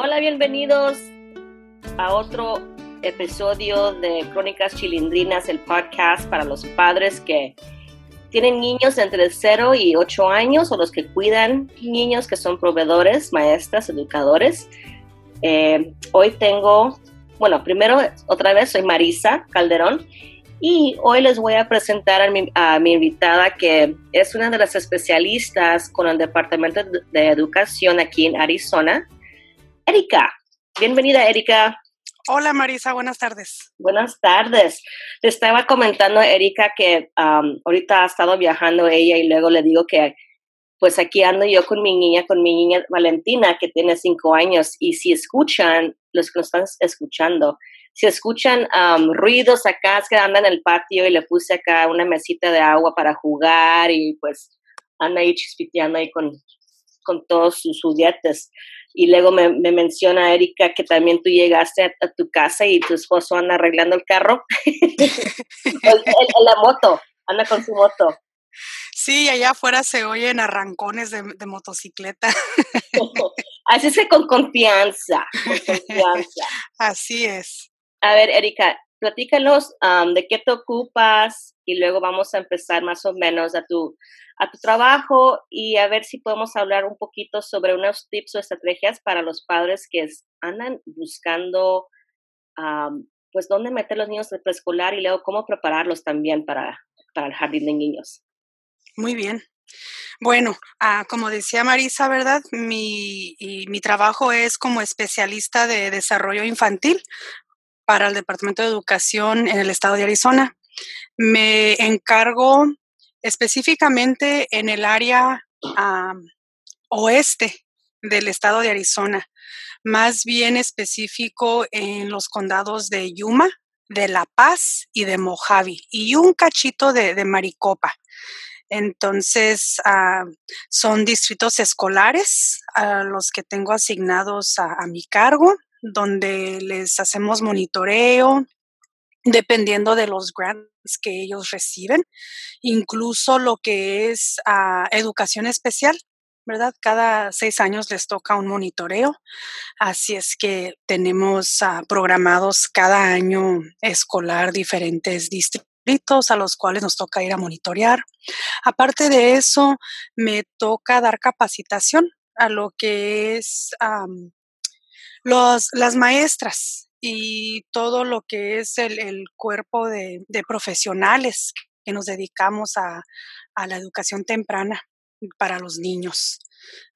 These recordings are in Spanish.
Hola, bienvenidos a otro episodio de Crónicas Chilindrinas, el podcast para los padres que tienen niños entre 0 y 8 años o los que cuidan niños que son proveedores, maestras, educadores. Eh, hoy tengo, bueno, primero otra vez soy Marisa Calderón y hoy les voy a presentar a mi, a mi, invitada que es una de las especialistas con el Departamento de Educación aquí en Arizona. Erika. Bienvenida, Erika. Hola Marisa, buenas tardes. Buenas tardes. Te estaba comentando, Erika, que um, ahorita ha estado viajando ella y luego le digo que pues aquí ando yo con mi niña, con mi niña Valentina, que tiene cinco años, y si escuchan, los que nos están escuchando, si escuchan um, ruidos acá, es que anda en el patio y le puse acá una mesita de agua para jugar y pues anda ahí chispiteando ahí con, con todos sus juguetes. Y luego me, menciona Erika que también tú llegaste a, tu casa y tu esposo anda arreglando el carro. la moto, anda con su moto. Sí, allá afuera se oyen arrancones de, motocicleta. Así es que con confianza, con confianza. Así es. A ver, Erika, platícanos de qué te ocupas y luego vamos a empezar más o menos a tu a tu trabajo y a ver si podemos hablar un poquito sobre unos tips o estrategias para los padres que andan buscando, pues, dónde meter los niños de preescolar y luego cómo prepararlos también para, para el jardín de niños. Muy bien. Bueno, ah, como decía Marisa, ¿verdad? Mi, mi trabajo es como especialista de desarrollo infantil para el Departamento de Educación en el estado de Arizona. Me encargo específicamente en el área oeste del estado de Arizona, más bien específico en los condados de Yuma, de La Paz y de Mojave, y un cachito de, Maricopa. Entonces, son distritos escolares a los que tengo asignados a mi cargo, donde les hacemos monitoreo, dependiendo de los grants que ellos reciben, incluso lo que es ah, educación especial, ¿verdad? Cada seis años les toca un monitoreo, así es que tenemos ah, programados cada año escolar diferentes distritos a los cuales nos toca ir a monitorear. Aparte de eso, me toca dar capacitación a lo que es los, las maestras y todo lo que es el, cuerpo de, profesionales que nos dedicamos a, la educación temprana para los niños.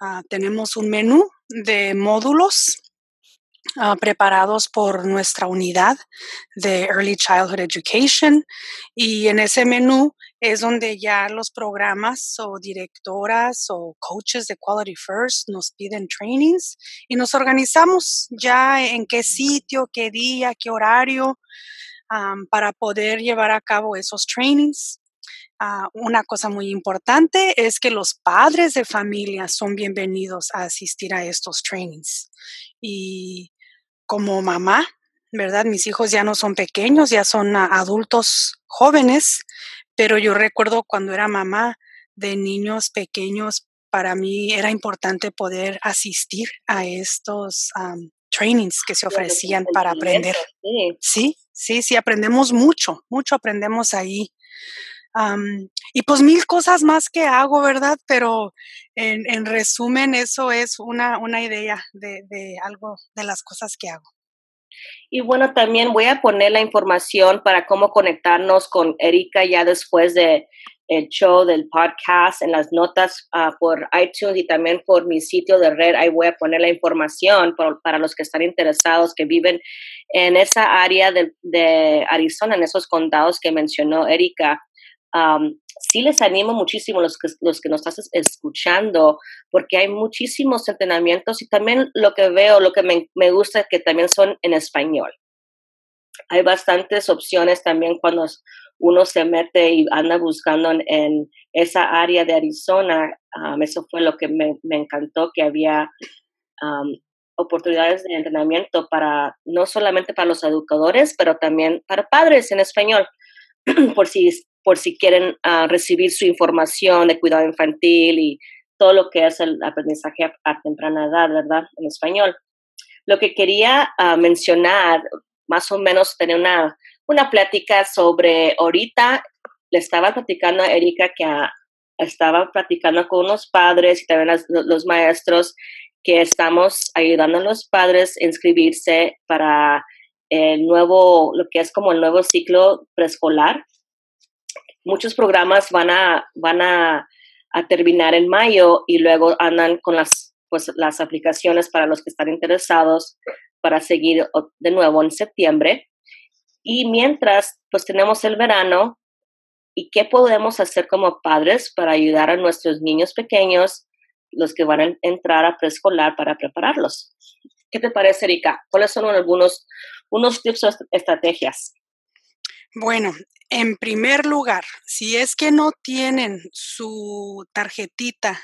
Ah, tenemos un menú de módulos Ah, preparados por nuestra unidad de Early Childhood Education y en ese menú es donde ya los programas o directoras o coaches de Quality First nos piden trainings y nos organizamos ya en qué sitio, qué día, qué horario para poder llevar a cabo esos trainings. Ah, una cosa muy importante es que los padres de familia son bienvenidos a asistir a estos trainings. Y como mamá, ¿verdad? Mis hijos ya no son pequeños, ya son adultos jóvenes, pero yo recuerdo cuando era mamá de niños pequeños, para mí era importante poder asistir a estos trainings que se ofrecían para aprender. Sí, sí, sí, aprendemos mucho, mucho aprendemos ahí. Y pues mil cosas más que hago, ¿verdad? Pero en, resumen, eso es una, una idea de, algo de las cosas que hago. Y bueno, también voy a poner la información para cómo conectarnos con Erika ya después de el show del podcast en las notas uh, por iTunes y también por mi sitio de red. Ahí voy a poner la información por, para los que están interesados, que viven en esa área de Arizona, en esos condados que mencionó Erika sí les animo muchísimo los que, los que nos estás escuchando, porque hay muchísimos entrenamientos y también lo que veo, lo que me, me gusta que también son en español. Hay bastantes opciones también cuando uno se mete y anda buscando en, esa área de Arizona. eso fue lo que me, me encantó, que había oportunidades de entrenamiento para no solamente para los educadores, pero también para padres en español, por si por si quieren ah, recibir su información de cuidado infantil y todo lo que es el aprendizaje a, temprana edad, ¿verdad? En español. lo que quería ah, mencionar, más o menos tener una, una plática sobre ahorita, le estaba platicando a Erika que estaba platicando con unos padres y también los maestros que estamos ayudando a los padres a inscribirse para el nuevo, lo que es como el nuevo ciclo preescolar. Muchos programas van a, van a, terminar en mayo y luego andan con las, pues, las aplicaciones para los que están interesados para seguir de nuevo en septiembre. Y mientras, pues tenemos el verano y qué podemos hacer como padres para ayudar a nuestros niños pequeños, los que van a entrar a preescolar para prepararlos. ¿Qué te parece, Erika? ¿Cuáles son algunos unos tips o estrategias? Bueno, en primer lugar, si es que no tienen su tarjetita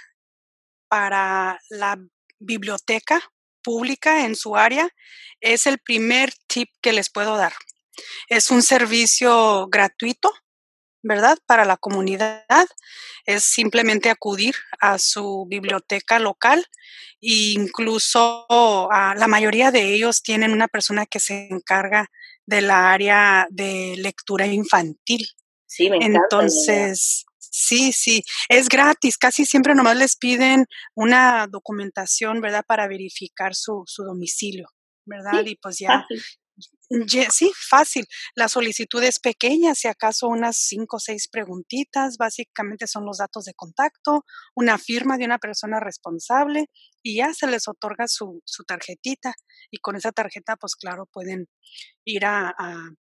para la biblioteca pública en su área, es el primer tip que les puedo dar. Es un servicio gratuito, ¿verdad? Para la comunidad. Es simplemente acudir a su biblioteca local e incluso a, la mayoría de ellos tienen una persona que se encarga de la área de lectura infantil. Sí, me encanta. Entonces, sí, sí, es gratis. Casi siempre nomás les piden una documentación, ¿verdad? Para verificar su, su domicilio, ¿verdad? y pues ya, Sí, fácil. La solicitud es pequeña, si acaso unas cinco o seis preguntitas. Básicamente son los datos de contacto, una firma de una persona responsable y ya se les otorga su, su tarjetita. Y con esa tarjeta, pues claro, pueden ir a,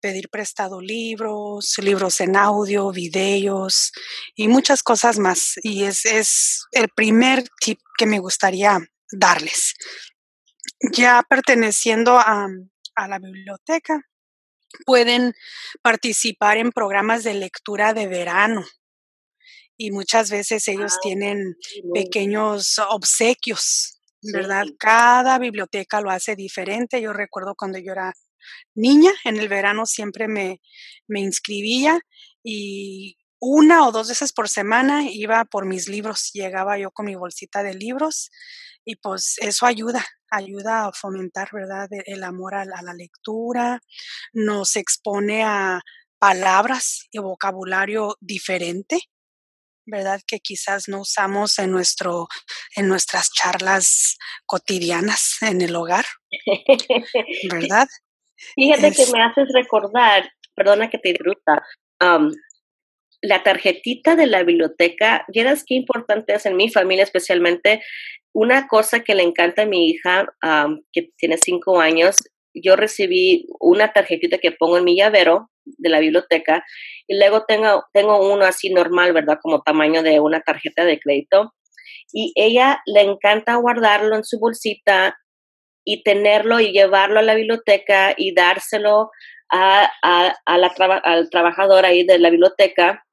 pedir prestado libros, libros en audio, videos y muchas cosas más. Y es, es el primer tip que me gustaría darles. Ya perteneciendo a a la biblioteca. Pueden participar en programas de lectura de verano y muchas veces ellos ah, tienen pequeños obsequios, ¿verdad? Cada biblioteca lo hace diferente. Yo recuerdo cuando yo era niña, en el verano siempre me, me inscribía y una o dos veces por semana iba por mis libros, llegaba yo con mi bolsita de libros y pues eso ayuda, ayuda a fomentar, ¿verdad?, e, el amor a la, lectura, nos expone a palabras y vocabulario diferente, ¿verdad? Que quizás no usamos en nuestro, en nuestras charlas cotidianas en el hogar, ¿verdad? Fíjate que me haces recordar, perdona que te interrumpa, la tarjetita de la biblioteca, ¿vieras qué importante es en mi familia especialmente? Una cosa que le encanta a mi hija, que tiene cinco años, yo recibí una tarjetita que pongo en mi llavero de la biblioteca y luego tengo, tengo uno así normal, ¿verdad? Como tamaño de una tarjeta de crédito. Y ella le encanta guardarlo en su bolsita y tenerlo y llevarlo a la biblioteca y dárselo a, al trabajador ahí de la biblioteca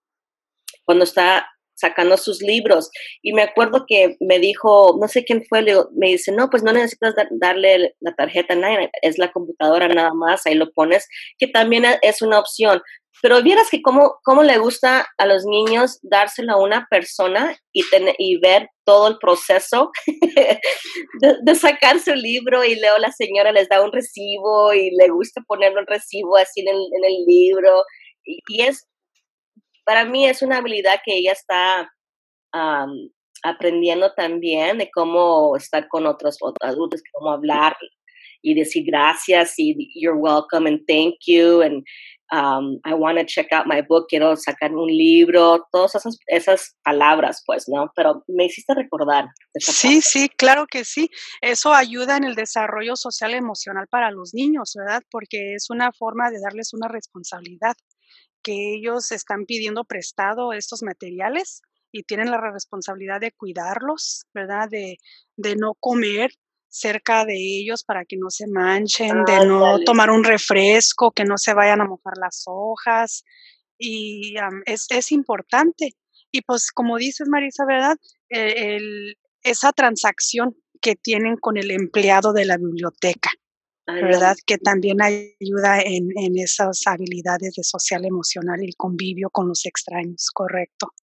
cuando está sacando sus libros. Y me acuerdo que me dijo, no sé quién fue, me dice, no, pues no necesitas darle la tarjeta a nadie, es la computadora nada más, ahí lo pones, que también es una opción. Pero vieras que cómo, cómo le gusta a los niños dárselo a una persona y, y ver todo el proceso de, sacar su libro y luego la señora les da un recibo y le gusta ponerlo el recibo así en el, en el libro. Y, y es para mí es una habilidad que ella está aprendiendo también de cómo estar con otros adultos, cómo hablar y decir gracias y you're welcome and thank you and um, I want to check out my book, quiero sacar un libro, todas esas, esas palabras, pues, ¿no? Pero me hiciste recordar. Sí, sí, claro que sí. Eso ayuda en el desarrollo social emocional para los niños, ¿verdad? Porque es una forma de darles una responsabilidad que ellos están pidiendo prestado estos materiales y tienen la responsabilidad de cuidarlos, ¿verdad? De, de no comer cerca de ellos para que no se manchen, de no tomar un refresco, que no se vayan a mojar las hojas. Y es, es, importante. Y pues como dices, Marisa, ¿verdad? E, el, esa transacción que tienen con el empleado de la biblioteca. ¿Verdad? Que también ayuda en, en, esas habilidades de social emocional y el convivio con los extraños, correcto.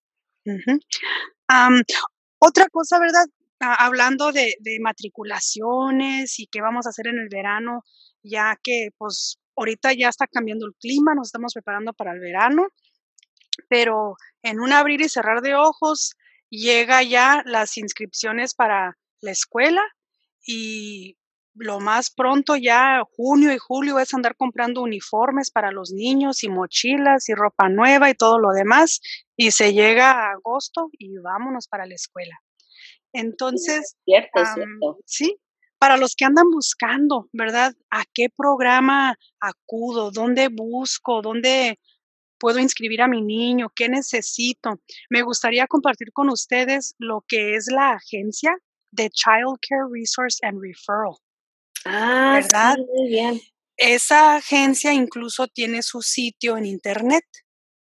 otra cosa, ¿verdad? hablando de, matriculaciones y qué vamos a hacer en el verano, ya que pues ahorita ya está cambiando el clima, nos estamos preparando para el verano, pero en un abrir y cerrar de ojos llega ya las inscripciones para la escuela y lo más pronto ya junio y julio es andar comprando uniformes para los niños y mochilas y ropa nueva y todo lo demás y se llega a agosto y vámonos para la escuela. Entonces, sí, para los que andan buscando, ¿verdad? ¿A qué programa acudo? ¿Dónde busco? ¿Dónde puedo inscribir a mi niño? ¿Qué necesito? Me gustaría compartir con ustedes lo que es la agencia de Child Care Resource and Referral. Ah, ¿verdad? muy bien. Esa agencia incluso tiene su sitio en internet.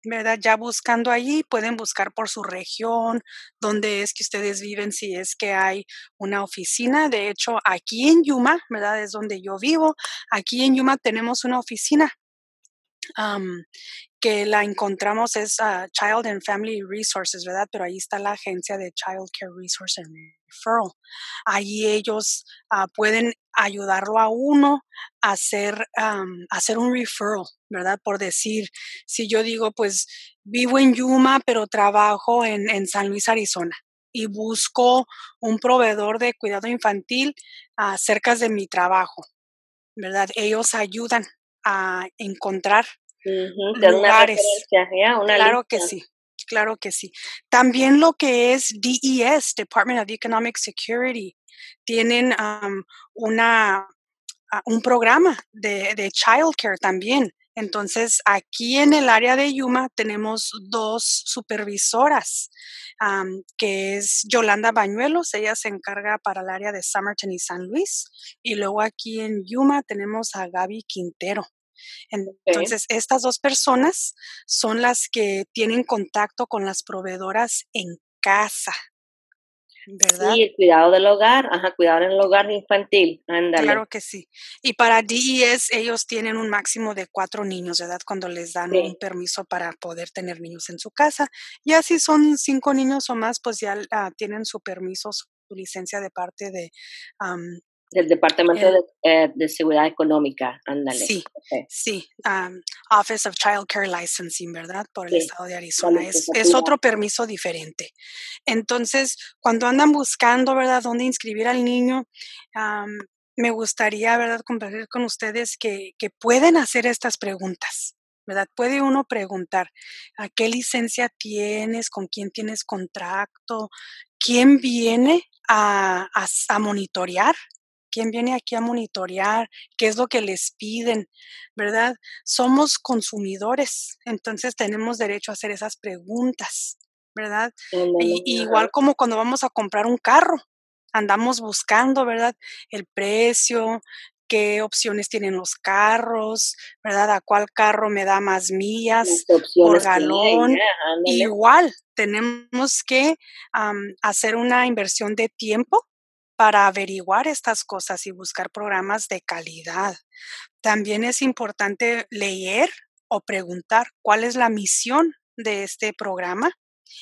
¿verdad? Ya buscando allí, pueden buscar por su región, dónde es que ustedes viven, si es que hay una oficina. De hecho, aquí en Yuma, ¿verdad? Es donde yo vivo. Aquí en Yuma tenemos una oficina que la encontramos es Child and Family Resources, ¿verdad? Pero ahí está la agencia de Child Care Resource and Referral. Allí ellos ah, pueden ayudarlo a uno a hacer, hacer un referral, ¿verdad? Por decir, si yo digo, pues vivo en Yuma, pero trabajo en, en San Luis, Arizona y busco un proveedor de cuidado infantil uh, cerca de mi trabajo, ¿verdad? Ellos ayudan a encontrar lugares. claro que sí, claro que sí. También lo que es DES, Department of Economic Security, tienen una, un programa de, de childcare también. Entonces, aquí en el área de Yuma tenemos dos supervisoras, que es Yolanda Bañuelos, ella se encarga para el área de Summerton y San Luis, y luego aquí en Yuma tenemos a Gaby Quintero. Entonces, estas dos personas son las que tienen contacto con las proveedoras en casa. ¿verdad? Sí, el cuidado del hogar, ajá, cuidado en el hogar infantil, ándale. Claro que sí. Y para DES ellos tienen un máximo de cuatro niños, ¿verdad? Cuando les dan un permiso para poder tener niños en su casa. Ya si son cinco niños o más, pues ya ah, tienen su permiso, su licencia de parte de del Departamento eh, de, Seguridad Económica, ándale. Sí, sí, Office of Child Care Licensing, ¿verdad? Por el estado de Arizona. Es, es, otro permiso diferente. Entonces, cuando andan buscando, ¿verdad?, dónde inscribir al niño, me gustaría, ¿verdad?, compartir con ustedes que, que pueden hacer estas preguntas. ¿verdad? Puede uno preguntar, ¿a qué licencia tienes? ¿Con quién tienes contrato? ¿Quién viene a, a, a monitorear quién viene aquí a monitorear, qué es lo que les piden, ¿verdad? Somos consumidores, entonces tenemos derecho a hacer esas preguntas, ¿verdad? Y, igual como cuando vamos a comprar un carro, andamos buscando, ¿verdad? El precio, qué opciones tienen los carros, ¿verdad? A cuál carro me da más millas por galón. Igual tenemos que hacer una inversión de tiempo para averiguar estas cosas y buscar programas de calidad. También es importante leer o preguntar cuál es la misión de este programa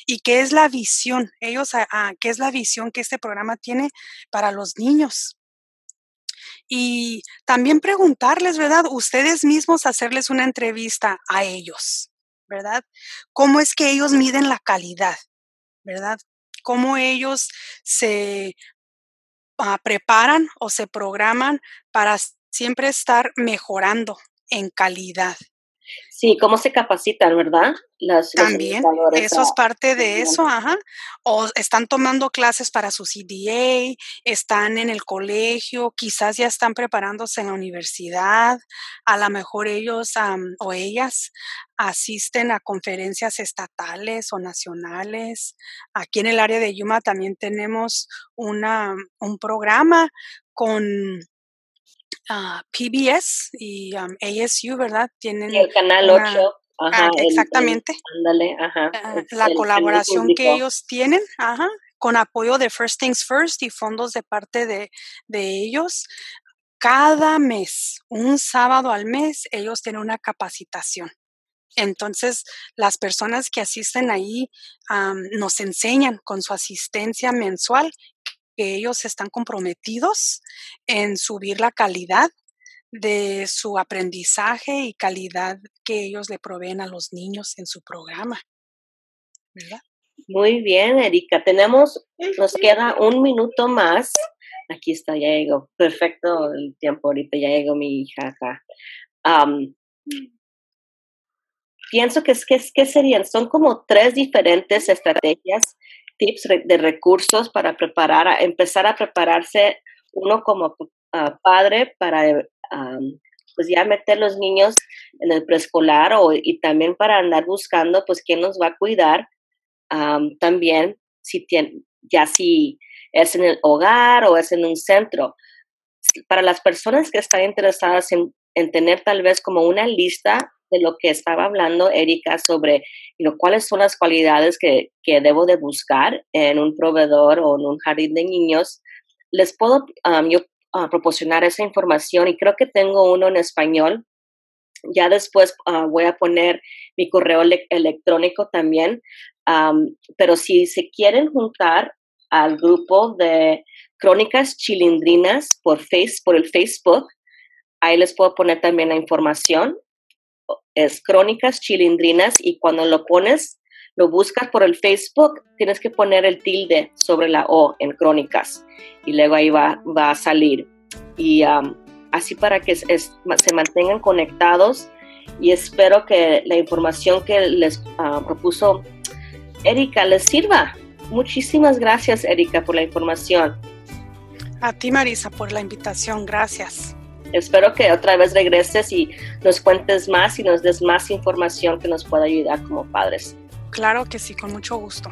y qué es la visión, ellos, ah, ah, qué es la visión que este programa tiene para los niños. Y también preguntarles, ¿verdad? Ustedes mismos hacerles una entrevista a ellos, ¿verdad? ¿Cómo es que ellos miden la calidad, ¿verdad? cómo ellos se Ah, preparan o se programan para siempre estar mejorando en calidad. Sí, cómo se capacitan, ¿verdad? Las, También, eso es parte de eso, ajá. O están tomando clases para su CDA, están en el colegio, quizás ya están preparándose en la universidad, a lo mejor ellos o ellas asisten a conferencias estatales o nacionales. Aquí en el área de Yuma también tenemos una, un programa con PBS y ASU, ¿verdad? Tienen el canal 8. Ah, exactamente. Ah, la colaboración que ellos tienen, ajá, con apoyo de First Things First y fondos de parte de, de ellos. Cada mes, un sábado al mes, ellos tienen una capacitación. Entonces, las personas que asisten ahí nos enseñan con su asistencia mensual que ellos están comprometidos en subir la calidad de su aprendizaje y calidad que ellos le proveen a los niños en su programa. ¿Verdad? Muy bien, Erika. Tenemos, nos queda un minuto más. Aquí está, ya llegó. Perfecto el tiempo ahorita, ya llegó mi hija acá. pienso que es que, que serían, son como tres diferentes estrategias, tips de recursos para preparar, empezar a prepararse uno como ah, padre para pues ya meter los niños en el preescolar o, y también para andar buscando pues quién nos va a cuidar también si tiene, ya si es en el hogar o es en un centro. Para las personas que están interesadas en, tener tal vez como una lista lo que estaba hablando Erika sobre cuáles son las cualidades que, que, debo de buscar en un proveedor o en un jardín de niños, les puedo yo uh, proporcionar esa información y creo que tengo uno en español. Ya después uh, voy a poner mi correo electrónico también, um, pero si se quieren juntar al grupo de Crónicas Chilindrinas por, face, por el Facebook, ahí les puedo poner también la información. Es Crónicas Chilindrinas y cuando lo pones, lo buscas por el Facebook, tienes que poner el tilde sobre la O en Crónicas y luego ahí va, va a salir. Y um, así para que se mantengan conectados y espero que la información que les uh, propuso Erika les sirva. Muchísimas gracias, Erika, por la información. A ti, Marisa, por la invitación. Gracias. Espero que otra vez regreses y nos cuentes más y nos des más información que nos pueda ayudar como padres. Claro que sí, con mucho gusto.